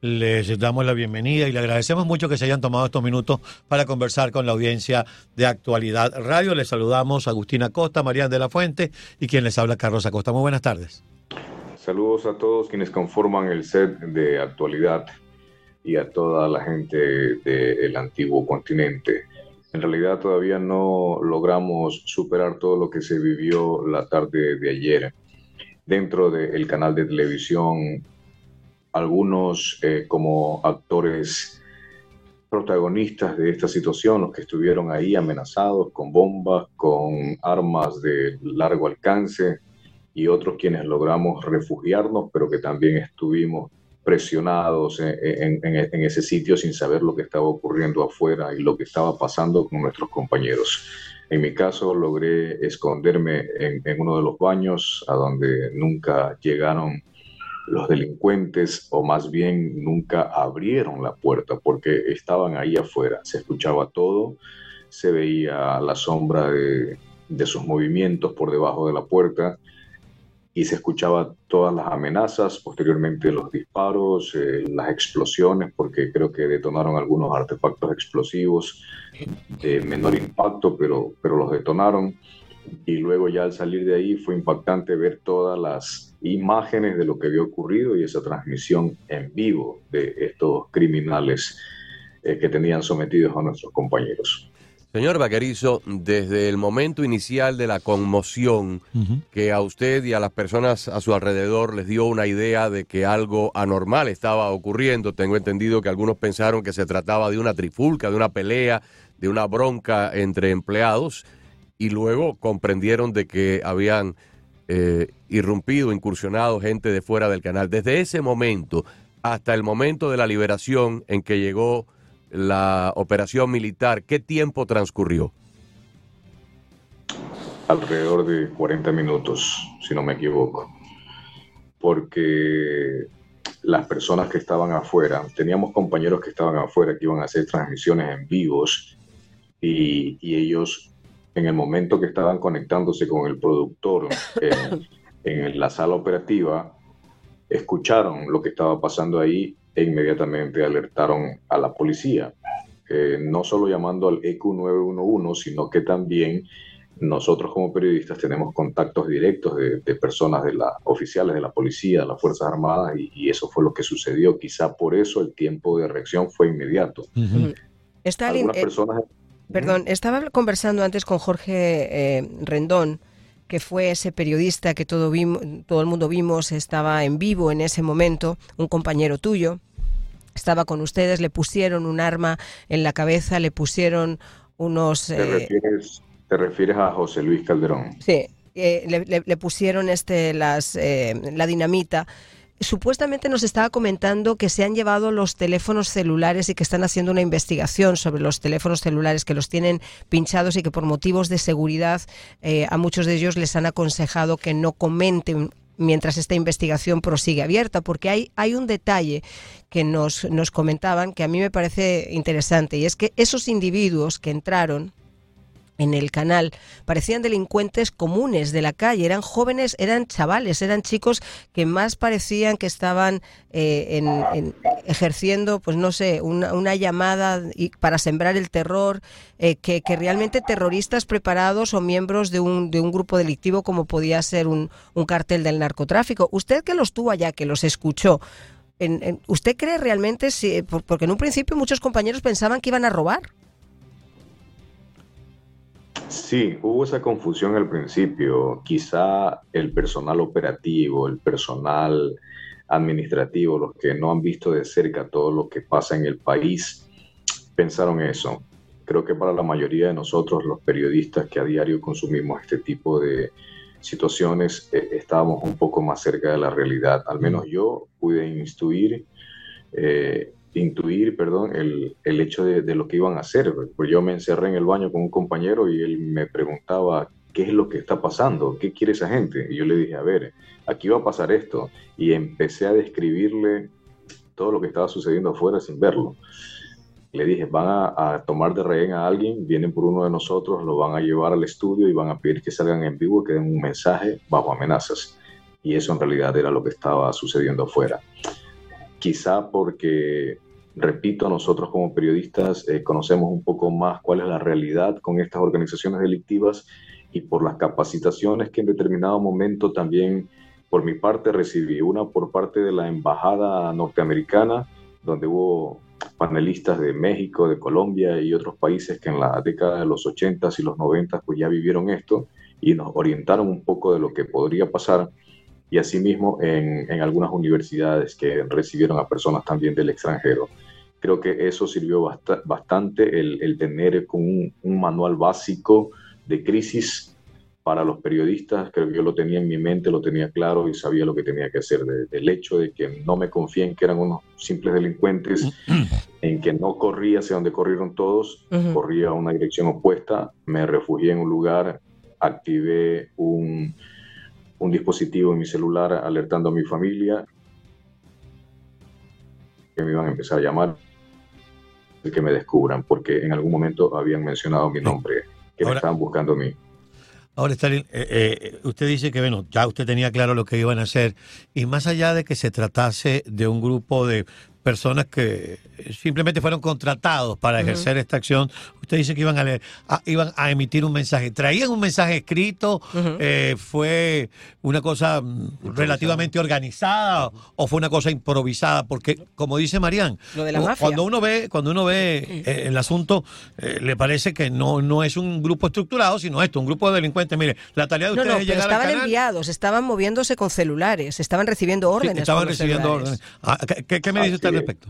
les damos la bienvenida y le agradecemos mucho que se hayan tomado estos minutos para conversar con la audiencia de Actualidad Radio. Les saludamos Agustina Costa, Mariana de la Fuente y quien les habla Carlos Acosta. Muy buenas tardes. Saludos a todos quienes conforman el set de Actualidad y a toda la gente del antiguo continente. En realidad todavía no logramos superar todo lo que se vivió la tarde de ayer dentro del canal de televisión algunos eh, como actores protagonistas de esta situación, los que estuvieron ahí amenazados con bombas, con armas de largo alcance y otros quienes logramos refugiarnos, pero que también estuvimos presionados en, en, ese sitio sin saber lo que estaba ocurriendo afuera y lo que estaba pasando con nuestros compañeros. En mi caso logré esconderme en, uno de los baños a donde nunca llegaron los delincuentes o más bien nunca abrieron la puerta porque estaban ahí afuera. Se escuchaba todo, se veía la sombra de, sus movimientos por debajo de la puerta y se escuchaba todas las amenazas, posteriormente los disparos, eh, las explosiones, porque creo que detonaron algunos artefactos explosivos de menor impacto, pero, pero los detonaron y luego ya al salir de ahí fue impactante ver todas las imágenes de lo que había ocurrido y esa transmisión en vivo de estos criminales eh, que tenían sometidos a nuestros compañeros. Señor Vaquerizo, desde el momento inicial de la conmoción que a usted y a las personas a su alrededor les dio una idea de que algo anormal estaba ocurriendo, tengo entendido que algunos pensaron que se trataba de una trifulca, de una pelea, de una bronca entre empleados y luego comprendieron de que habían eh, irrumpido, incursionado gente de fuera del canal. Desde ese momento hasta el momento de la liberación en que llegó la operación militar, ¿qué tiempo transcurrió? Alrededor de 40 minutos, si no me equivoco, porque las personas que estaban afuera, teníamos compañeros que estaban afuera que iban a hacer transmisiones en vivos y, y ellos en el momento que estaban conectándose con el productor en, la sala operativa, escucharon lo que estaba pasando ahí e inmediatamente alertaron a la policía, eh, no solo llamando al EQ 911, sino que también nosotros como periodistas tenemos contactos directos de, personas de la oficiales de la policía, de las Fuerzas Armadas, y, eso fue lo que sucedió. Quizá por eso el tiempo de reacción fue inmediato. Algunas eh, personas Perdón, estaba conversando antes con Jorge eh, Rendón, que fue ese periodista que todo, todo el mundo vimos, estaba en vivo en ese momento, un compañero tuyo, estaba con ustedes, le pusieron un arma en la cabeza, le pusieron unos... ¿Te, eh, refieres, a José Luis Calderón? Sí, eh, le, pusieron este, las, la dinamita supuestamente nos estaba comentando que se han llevado los teléfonos celulares y que están haciendo una investigación sobre los teléfonos celulares que los tienen pinchados y que por motivos de seguridad eh, a muchos de ellos les han aconsejado que no comenten mientras esta investigación prosigue abierta, porque hay, hay un detalle que nos, nos comentaban que a mí me parece interesante y es que esos individuos que entraron en el canal. Parecían delincuentes comunes de la calle, eran jóvenes, eran chavales, eran chicos que más parecían que estaban eh, en, ejerciendo, pues no sé, una, llamada para sembrar el terror, eh, que, realmente terroristas preparados o miembros de un, de un grupo delictivo como podía ser un, un cartel del narcotráfico. Usted que los tuvo allá, que los escuchó, ¿usted cree realmente, si, porque en un principio muchos compañeros pensaban que iban a robar? Sí, hubo esa confusión al principio. Quizá el personal operativo, el personal administrativo, los que no han visto de cerca todo lo que pasa en el país, pensaron eso. Creo que para la mayoría de nosotros, los periodistas que a diario consumimos este tipo de situaciones, eh, estábamos un poco más cerca de la realidad. Al menos yo pude instruir eh, perdón, el, el hecho de, lo que iban a hacer. Pues yo me encerré en el baño con un compañero y él me preguntaba, ¿qué es lo que está pasando? ¿Qué quiere esa gente? Y yo le dije, a ver, aquí va a pasar esto. Y empecé a describirle todo lo que estaba sucediendo afuera sin verlo. Le dije, van a, a, tomar de rehén a alguien, vienen por uno de nosotros, lo van a llevar al estudio y van a pedir que salgan en vivo, que den un mensaje bajo amenazas. Y eso en realidad era lo que estaba sucediendo afuera quizá porque, repito, nosotros como periodistas eh, conocemos un poco más cuál es la realidad con estas organizaciones delictivas y por las capacitaciones que en determinado momento también por mi parte recibí, una por parte de la Embajada Norteamericana, donde hubo panelistas de México, de Colombia y otros países que en la década de los 80 y los 90 pues ya vivieron esto y nos orientaron un poco de lo que podría pasar y asimismo en, en algunas universidades que recibieron a personas también del extranjero. Creo que eso sirvió bastante el, el tener un, un manual básico de crisis para los periodistas, creo que yo lo tenía en mi mente, lo tenía claro y sabía lo que tenía que hacer. del hecho de que no me confié en que eran unos simples delincuentes, en que no corría hacia donde corrieron todos, corría a una dirección opuesta, me refugié en un lugar, activé un, un dispositivo en mi celular alertando a mi familia que me iban a empezar a llamar que me descubran, porque en algún momento habían mencionado mi nombre, que me estaban buscando a mí. Ahora, Stalin, eh, eh, usted dice que, bueno, ya usted tenía claro lo que iban a hacer, y más allá de que se tratase de un grupo de personas que simplemente fueron contratados para ejercer esta acción. Usted dice que iban a, leer, iban a emitir un mensaje. ¿Traían un mensaje escrito? Eh, ¿Fue una cosa mm, relativamente organizada o fue una cosa improvisada? Porque, como dice Marían, cuando uno ve, cuando uno ve eh, el asunto, eh, le parece que no, no es un grupo estructurado, sino esto, un grupo de delincuentes. Mire, la tarea de ustedes no, es llegar estaban enviados, estaban moviéndose con celulares, estaban recibiendo órdenes. estaban recibiendo órdenes. Ah, ¿Qué, me dice usted? Respecto.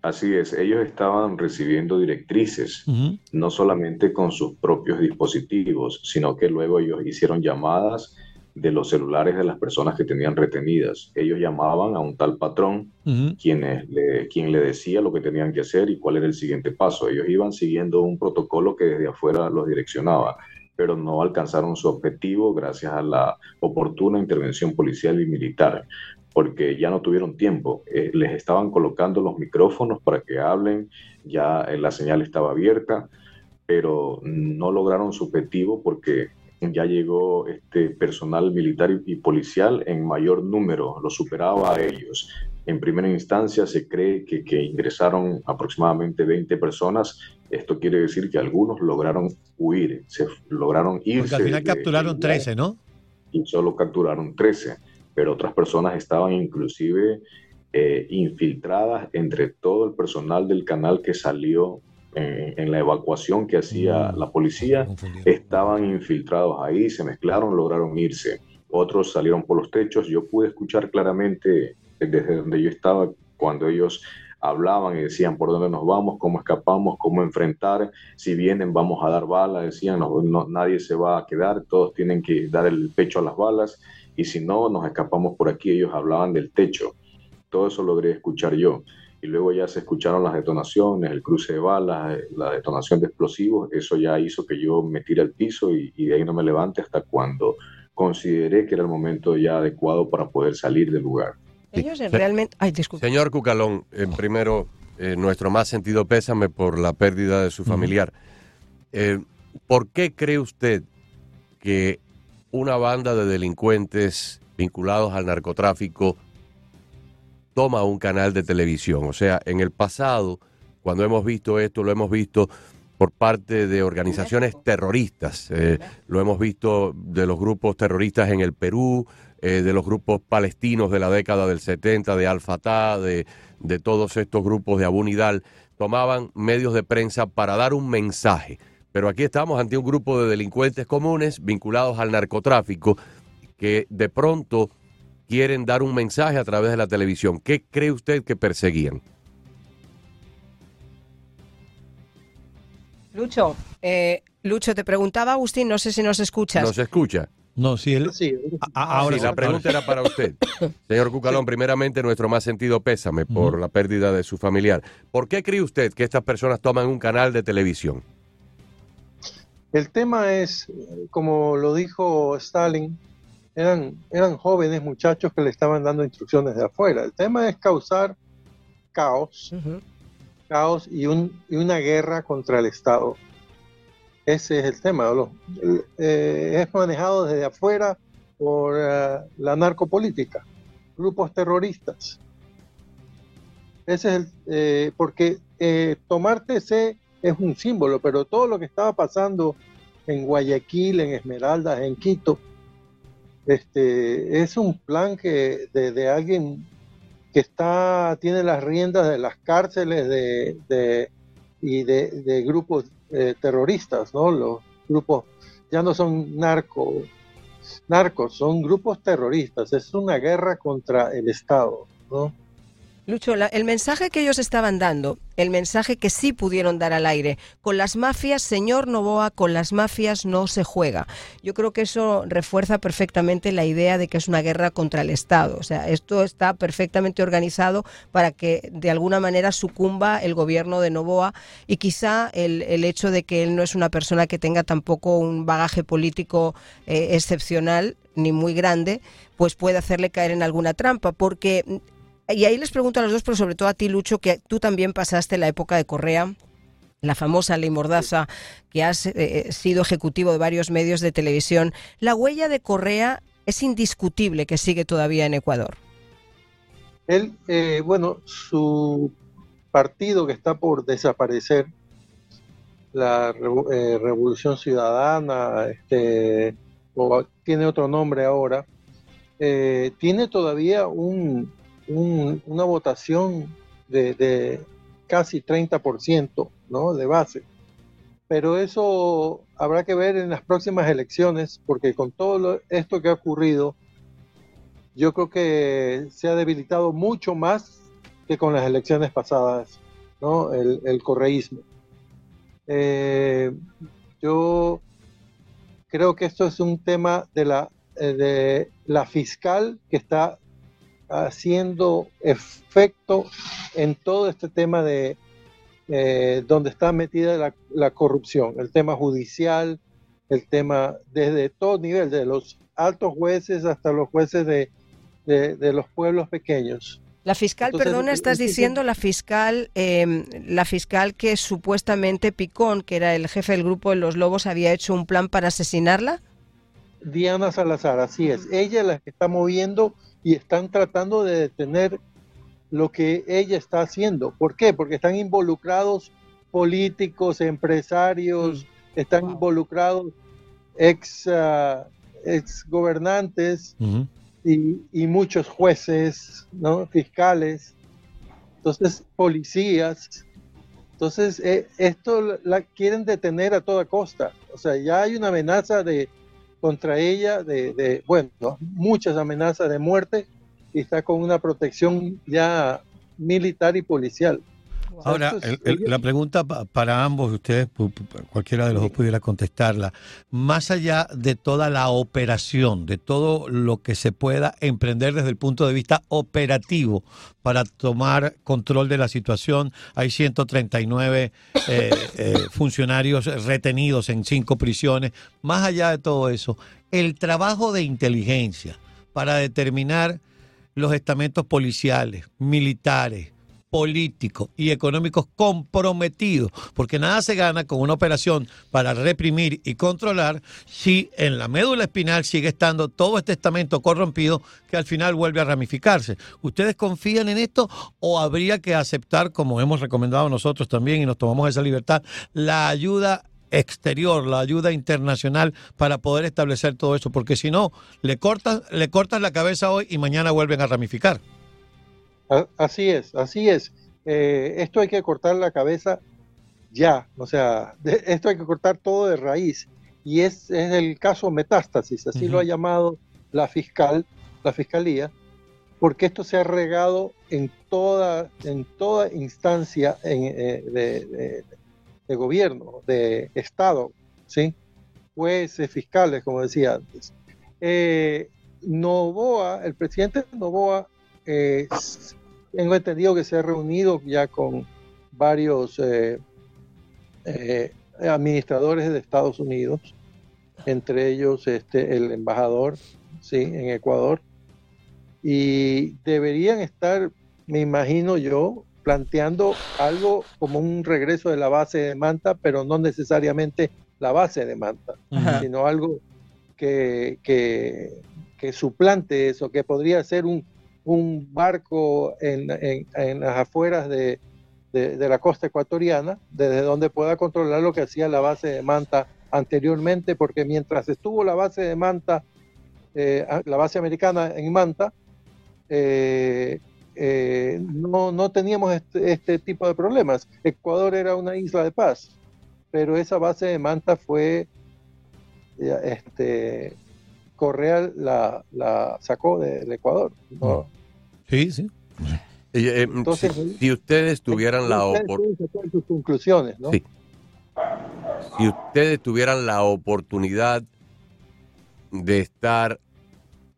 Así es, ellos estaban recibiendo directrices, no solamente con sus propios dispositivos, sino que luego ellos hicieron llamadas de los celulares de las personas que tenían retenidas. Ellos llamaban a un tal patrón, quien, le, quien le decía lo que tenían que hacer y cuál era el siguiente paso. Ellos iban siguiendo un protocolo que desde afuera los direccionaba, pero no alcanzaron su objetivo gracias a la oportuna intervención policial y militar porque ya no tuvieron tiempo. Eh, les estaban colocando los micrófonos para que hablen, ya eh, la señal estaba abierta, pero no lograron su objetivo porque ya llegó este personal militar y policial en mayor número, lo superaba a ellos. En primera instancia se cree que, que, ingresaron aproximadamente 20 personas. Esto quiere decir que algunos lograron huir, se lograron irse. Porque al final capturaron 13, ¿no? Y solo capturaron 13 pero otras personas estaban inclusive eh, infiltradas entre todo el personal del canal que salió en, la evacuación que hacía mm. la policía, estaban infiltrados ahí, se mezclaron, lograron irse. Otros salieron por los techos, yo pude escuchar claramente desde donde yo estaba cuando ellos hablaban y decían por dónde nos vamos, cómo escapamos, cómo enfrentar, si vienen vamos a dar balas, decían no, nadie se va a quedar, todos tienen que dar el pecho a las balas y si no, nos escapamos por aquí. Ellos hablaban del techo. Todo eso logré escuchar yo. Y luego ya se escucharon las detonaciones, el cruce de balas, eh, la detonación de explosivos. Eso ya hizo que yo me tire al piso y, de ahí no me levante hasta cuando consideré que era el momento ya adecuado para poder salir del lugar. Ellos realmente... Ay, Señor Cucalón, en primero, eh, nuestro más sentido pésame por la pérdida de su familiar. Eh, ¿Por qué cree usted que una banda de delincuentes vinculados al narcotráfico toma un canal de televisión. O sea, en el pasado, cuando hemos visto esto, lo hemos visto por parte de organizaciones terroristas. Eh, lo hemos visto de los grupos terroristas en el Perú, eh, de los grupos palestinos de la década del 70, de Al-Fatah, de, de todos estos grupos de Abu Nidal. Tomaban medios de prensa para dar un mensaje pero aquí estamos ante un grupo de delincuentes comunes vinculados al narcotráfico que de pronto quieren dar un mensaje a través de la televisión. ¿Qué cree usted que perseguían? Lucho, eh, Lucho, te preguntaba Agustín, no sé si nos escuchas. ¿Nos escucha? No, si él... Sí, ahora sí, la pregunta era para usted. Señor Cucalón, primeramente nuestro más sentido pésame por la pérdida de su familiar. ¿Por qué cree usted que estas personas toman un canal de televisión? El tema es, como lo dijo Stalin, eran, eran jóvenes muchachos que le estaban dando instrucciones de afuera. El tema es causar caos, caos y, un, y una guerra contra el Estado. Ese es el tema. Eh, es manejado desde afuera por eh, la narcopolítica, grupos terroristas. Ese es el, eh, porque eh, tomar TC es un símbolo, pero todo lo que estaba pasando en Guayaquil, en Esmeraldas, en Quito, este, es un plan que de, alguien que está, tiene las riendas de las cárceles de, y de, grupos eh, terroristas, ¿no? Los grupos ya no son narcos, narcos, son grupos terroristas, es una guerra contra el Estado, ¿no? Lucho, el mensaje que ellos estaban dando, el mensaje que sí pudieron dar al aire, con las mafias, señor Novoa, con las mafias no se juega. Yo creo que eso refuerza perfectamente la idea de que es una guerra contra el Estado. O sea, esto está perfectamente organizado para que de alguna manera sucumba el gobierno de Novoa y quizá el, hecho de que él no es una persona que tenga tampoco un bagaje político eh, excepcional ni muy grande, pues puede hacerle caer en alguna trampa, porque y ahí les pregunto a los dos, pero sobre todo a ti, Lucho, que tú también pasaste la época de Correa, la famosa ley Mordaza, que has eh, eh, sido ejecutivo de varios medios de televisión. La huella de Correa es indiscutible que sigue todavía en Ecuador. Él, eh, bueno, su partido que está por desaparecer, la Revolución Ciudadana, este, o tiene otro nombre ahora, tiene todavía un, una votación de, casi 30% ¿no? de base. Pero eso habrá que ver en las próximas elecciones, porque con todo esto que ha ocurrido, yo creo que se ha debilitado mucho más que con las elecciones pasadas, ¿no? el, correísmo. Eh, yo creo que esto es un tema de la, eh, de la fiscal que está haciendo efecto en todo este tema de eh, donde está metida la, corrupción, el tema judicial, el tema desde todo nivel, de los altos jueces hasta los jueces de, los pueblos pequeños. La fiscal, perdona, estás diciendo la fiscal, em, la fiscal que supuestamente Picón, que era el jefe del grupo de los Lobos, había hecho un plan para asesinarla. Diana Salazar, así es. Ella es la que está moviendo y están tratando de detener lo que ella está haciendo. ¿Por qué? Porque están involucrados políticos, empresarios, están involucrados ex, uh, ex gobernantes y, muchos jueces, ¿no? fiscales, entonces policías. Entonces, eh, esto la quieren detener a toda costa. O sea, ya hay una amenaza de, contra ella de, bueno, muchas amenazas de muerte y está con una protección ya militar y policial. Ahora, la pregunta para ambos, ustedes, cualquiera de los dos pudiera contestarla, más allá de toda la operación, de todo lo que se pueda emprender desde el punto de vista operativo para tomar control de la situación, hay 139 eh, eh, funcionarios retenidos en cinco prisiones, más allá de todo eso, el trabajo de inteligencia para determinar los estamentos policiales, militares, políticos y económicos comprometidos, porque nada se gana con una operación para reprimir y controlar si en la médula espinal sigue estando todo este estamento corrompido que al final vuelve a ramificarse. ¿Ustedes confían en esto o habría que aceptar, como hemos recomendado nosotros también y nos tomamos esa libertad, la ayuda exterior, la ayuda internacional para poder establecer todo eso, porque si no, le cortan, le cortan la cabeza hoy y mañana vuelven a ramificar. Así es, así es. Eh, esto hay que cortar la cabeza ya, o sea, esto hay que cortar todo de raíz. Y es, el caso metástasis, así lo ha llamado la fiscal, la fiscalía, porque esto se ha regado en toda, en toda instancia eh, de, gobierno, de Estado, ¿sí? jueces, fiscales, como decía antes. Eh, Novoa, el presidente Novoa eh, tengo entendido que se ha reunido ya con varios eh, eh, administradores de Estados Unidos, entre ellos este, el embajador ¿sí? en Ecuador, y deberían estar, me imagino yo, planteando algo como un regreso de la base de Manta, pero no necesariamente la base de Manta, sino algo que, que, que suplante eso, que podría ser un un barco en, en, las afueras de, de, la costa ecuatoriana, desde donde pueda controlar lo que hacía la base de Manta anteriormente, porque mientras estuvo la base de Manta, eh, la base americana en Manta, eh, eh, no, no, teníamos este, este, tipo de problemas. Ecuador era una isla de paz, pero esa base de Manta fue, este, Correa la, la sacó del Ecuador. Sí, sí. Entonces, si, ustedes tuvieran la oportunidad... conclusiones, ¿no? Si ustedes tuvieran la oportunidad de estar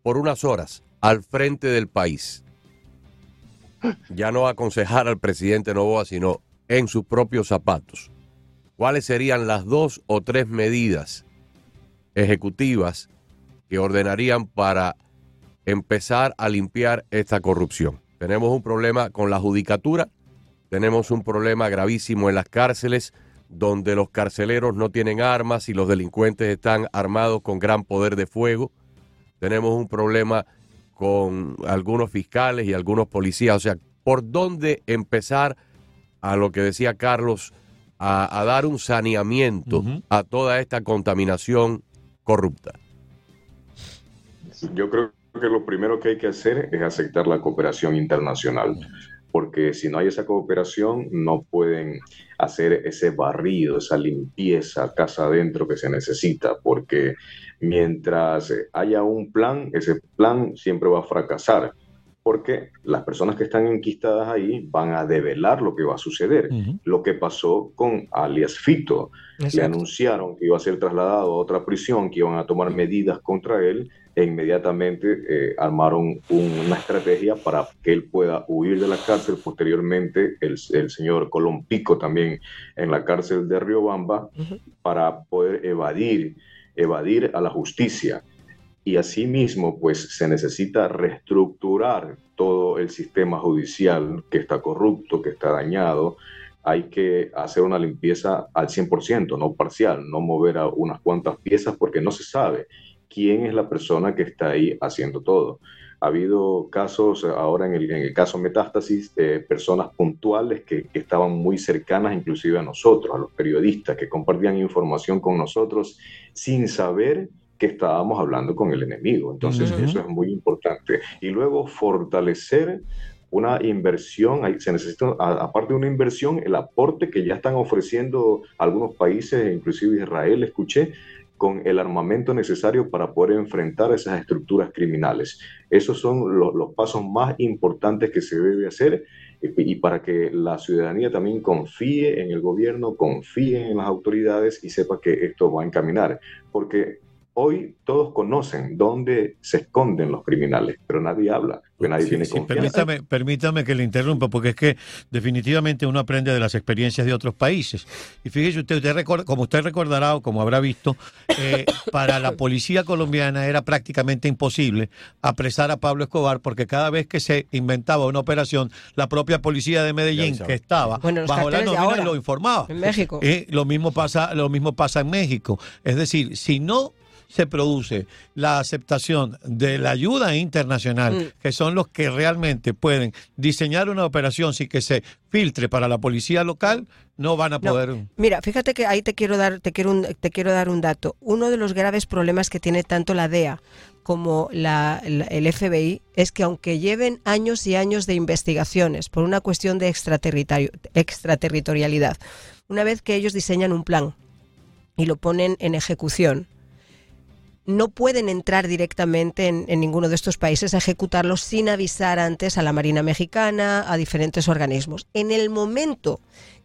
por unas horas al frente del país, ya no aconsejar al presidente Novoa, sino en sus propios zapatos, ¿cuáles serían las dos o tres medidas ejecutivas que ordenarían para empezar a limpiar esta corrupción? Tenemos un problema con la judicatura, tenemos un problema gravísimo en las cárceles, donde los carceleros no tienen armas y los delincuentes están armados con gran poder de fuego. Tenemos un problema con algunos fiscales y algunos policías. O sea, ¿por dónde empezar a lo que decía Carlos, a, dar un saneamiento a toda esta contaminación corrupta? Yo creo que lo primero que hay que hacer es aceptar la cooperación internacional porque si no hay esa cooperación no pueden hacer ese barrido, esa limpieza casa adentro que se necesita, porque mientras haya un plan, ese plan siempre va a fracasar, porque las personas que están enquistadas ahí van a develar lo que va a suceder. Lo que pasó con alias Fito, le anunciaron que iba a ser trasladado a otra prisión, que iban a tomar medidas contra él, e inmediatamente eh, armaron una estrategia para que él pueda huir de la cárcel. Posteriormente, el, señor Colón Pico también en la cárcel de Riobamba para poder evadir, evadir a la justicia. Y asimismo, pues se necesita reestructurar todo el sistema judicial que está corrupto, que está dañado. Hay que hacer una limpieza al 100%, no parcial, no mover a unas cuantas piezas porque no se sabe quién es la persona que está ahí haciendo todo. Ha habido casos, ahora en el, caso Metástasis, de personas puntuales que, estaban muy cercanas inclusive a nosotros, a los periodistas, que compartían información con nosotros sin saber que estábamos hablando con el enemigo. Entonces, eso es muy importante. Y luego fortalecer una inversión, se necesita, aparte de una inversión, el aporte que ya están ofreciendo algunos países, inclusive Israel, escuché, con el armamento necesario para poder enfrentar esas estructuras criminales. Esos son los, pasos más importantes que se debe hacer y, para que la ciudadanía también confíe en el gobierno, confíe en las autoridades y sepa que esto va a encaminar. Porque hoy todos conocen dónde se esconden los criminales, pero nadie habla, porque nadie tiene permítame, permítame que le interrumpa, porque es que definitivamente uno aprende de las experiencias de otros países. Y fíjese usted, usted como usted recordará o como habrá visto, eh, para la policía colombiana era prácticamente imposible apresar a Pablo Escobar, porque cada vez que se inventaba una operación, la propia policía de Medellín, que estaba bajo la nómina, lo informaba. En México. Eh, lo, mismo pasa, lo mismo pasa en México. Es decir, si no se produce la aceptación de la ayuda internacional, mm. que son los que realmente pueden diseñar una operación sin que se filtre para la policía local, no van a poder. Mira, fíjate que ahí te quiero dar, te quiero, te quiero dar un dato. Uno de los graves problemas que tiene tanto la DEA como la, el FBI es que aunque lleven años y años de investigaciones por una cuestión de extraterritorialidad, una vez que ellos diseñan un plan y lo ponen en ejecución, no pueden entrar directamente en, ninguno de estos países a ejecutarlo sin avisar antes a la Marina Mexicana, a diferentes organismos. En el momento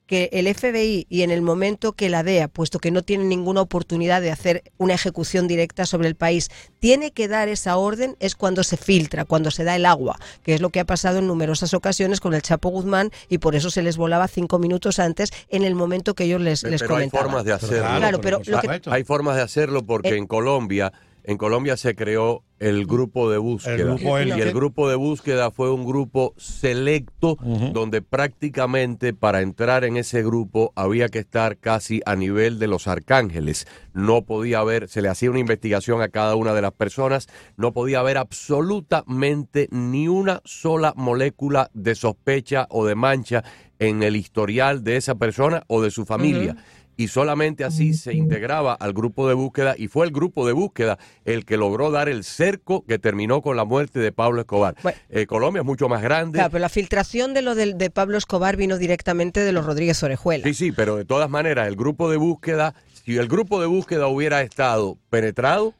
que el FBI y en el momento que la DEA, puesto que no tiene ninguna oportunidad de hacer una ejecución directa sobre el país, tiene que dar esa orden, es cuando se filtra, cuando se da el agua, que es lo que ha pasado en numerosas ocasiones con el Chapo Guzmán y por eso se les volaba cinco minutos antes en el momento que ellos les, les pero. Hay formas de hacerlo. Claro, pero hay, formas de hacerlo porque en Colombia en Colombia se creó el grupo de búsqueda. y el grupo de búsqueda fue un grupo selecto donde prácticamente para entrar en ese grupo había que estar casi a nivel de los arcángeles. No podía haber, se le hacía una investigación a cada una de las personas, no podía haber absolutamente ni una sola molécula de sospecha o de mancha en el historial de esa persona o de su familia y solamente así se integraba al grupo de búsqueda y fue el grupo de búsqueda el que logró dar el cerco que terminó con la muerte de Pablo Escobar. Eh, Colombia es mucho más grande. Claro, pero la filtración de lo de, de, Pablo Escobar vino directamente de los Rodríguez Orejuela. Sí, sí, pero de todas maneras el grupo de búsqueda, si el grupo de búsqueda hubiera estado penetrado,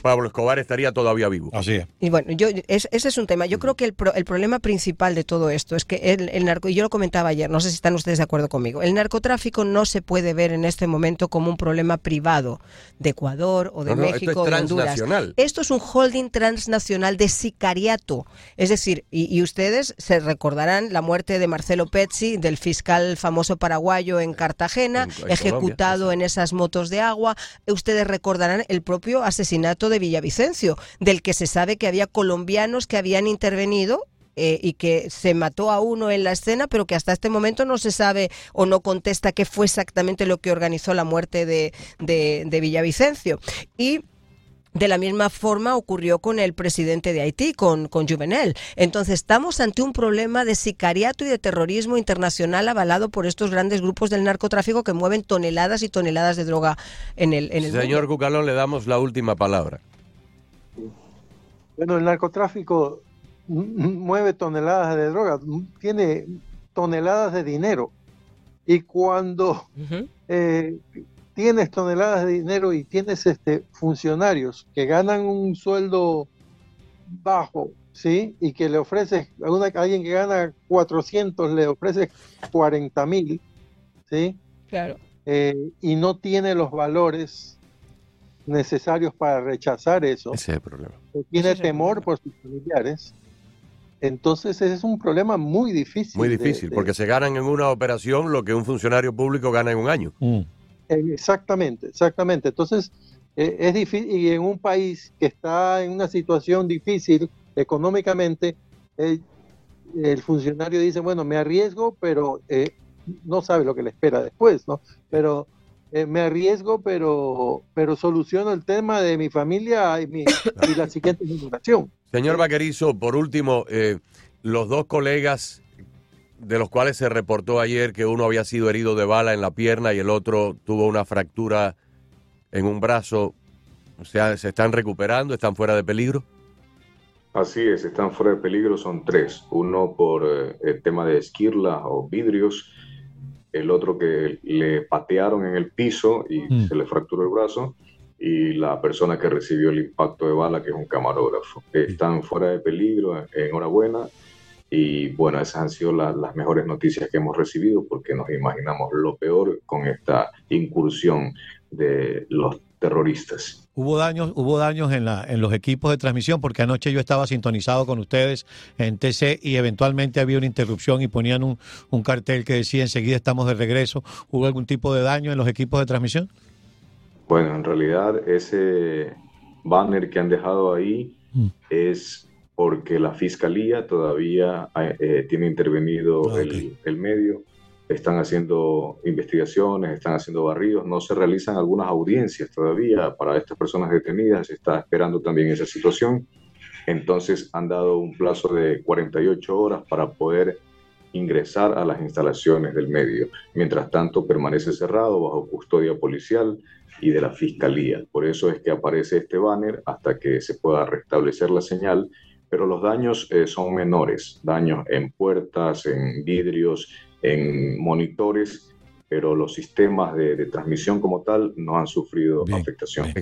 Pablo Escobar estaría todavía vivo. Así es. Y bueno, yo, ese es un tema. Yo creo que el, el problema principal de todo esto es que el, el, narco, y yo lo comentaba ayer, no sé si están ustedes de acuerdo conmigo, el narcotráfico no se puede ver en este momento como un problema privado de Ecuador o de México o de Honduras. Esto es un holding transnacional de sicariato. Es decir, y, y, ustedes se recordarán la muerte de Marcelo Pezzi, del fiscal famoso paraguayo en Cartagena, en, ejecutado en esas motos de agua. Ustedes recordarán el propio asesinato de Villavicencio, del que se sabe que había colombianos que habían intervenido eh, y que se mató a uno en la escena, pero que hasta este momento no se sabe o no contesta qué fue exactamente lo que organizó la muerte de, de, de Villavicencio. Y de la misma forma ocurrió con el presidente de Haití, con, con Juvenel. Entonces estamos ante un problema de sicariato y de terrorismo internacional avalado por estos grandes grupos del narcotráfico que mueven toneladas y toneladas de droga en el, en el Señor Cucalón, le damos la última palabra. Bueno, el narcotráfico mueve toneladas de droga, tiene toneladas de dinero. Y cuando uh -huh. eh, tienes toneladas de dinero y tienes este, funcionarios que ganan un sueldo bajo, ¿sí? Y que le ofreces a, una, a alguien que gana 400, le ofreces 40 mil, ¿sí? Claro. Eh, y no tiene los valores necesarios para rechazar eso. Ese es el problema. Tiene temor por sus familiares. Entonces ese es un problema muy difícil. Muy difícil, de, de... porque se ganan en una operación lo que un funcionario público gana en un año. Mm. Exactamente, exactamente. Entonces, eh, es difícil, y en un país que está en una situación difícil económicamente, eh, el funcionario dice, bueno, me arriesgo, pero eh, no sabe lo que le espera después, ¿no? Pero eh, me arriesgo, pero, pero soluciono el tema de mi familia y, la siguiente generación. Señor Vaquerizo, por último, eh, los dos colegas de los cuales se reportó ayer que uno había sido herido de bala en la pierna y el otro tuvo una fractura en un brazo. O sea, ¿se están recuperando? ¿Están fuera de peligro? Así es, están fuera de peligro, son tres. Uno por eh, el tema de esquirla o vidrios, el otro que le patearon en el piso y mm. se le fracturó el brazo, y la persona que recibió el impacto de bala, que es un camarógrafo. Están fuera de peligro, enhorabuena. Y bueno, esas han sido la, las mejores noticias que hemos recibido porque nos imaginamos lo peor con esta incursión de los terroristas. Hubo daños, hubo daños en, la, en los equipos de transmisión porque anoche yo estaba sintonizado con ustedes en TC y eventualmente había una interrupción y ponían un, un cartel que decía enseguida estamos de regreso. ¿Hubo algún tipo de daño en los equipos de transmisión? Bueno, en realidad ese banner que han dejado ahí mm. es porque la fiscalía todavía eh, tiene intervenido okay. el, el, medio, están haciendo investigaciones, están haciendo barridos, no se realizan algunas audiencias todavía para estas personas detenidas, se está esperando también esa situación, entonces han dado un plazo de 48 horas para poder ingresar a las instalaciones del medio. Mientras tanto, permanece cerrado bajo custodia policial y de la fiscalía. Por eso es que aparece este banner hasta que se pueda restablecer la señal pero los daños eh, son menores, daños en puertas, en vidrios, en monitores, pero los sistemas de, de transmisión como tal no han sufrido bien, afectación. Bien.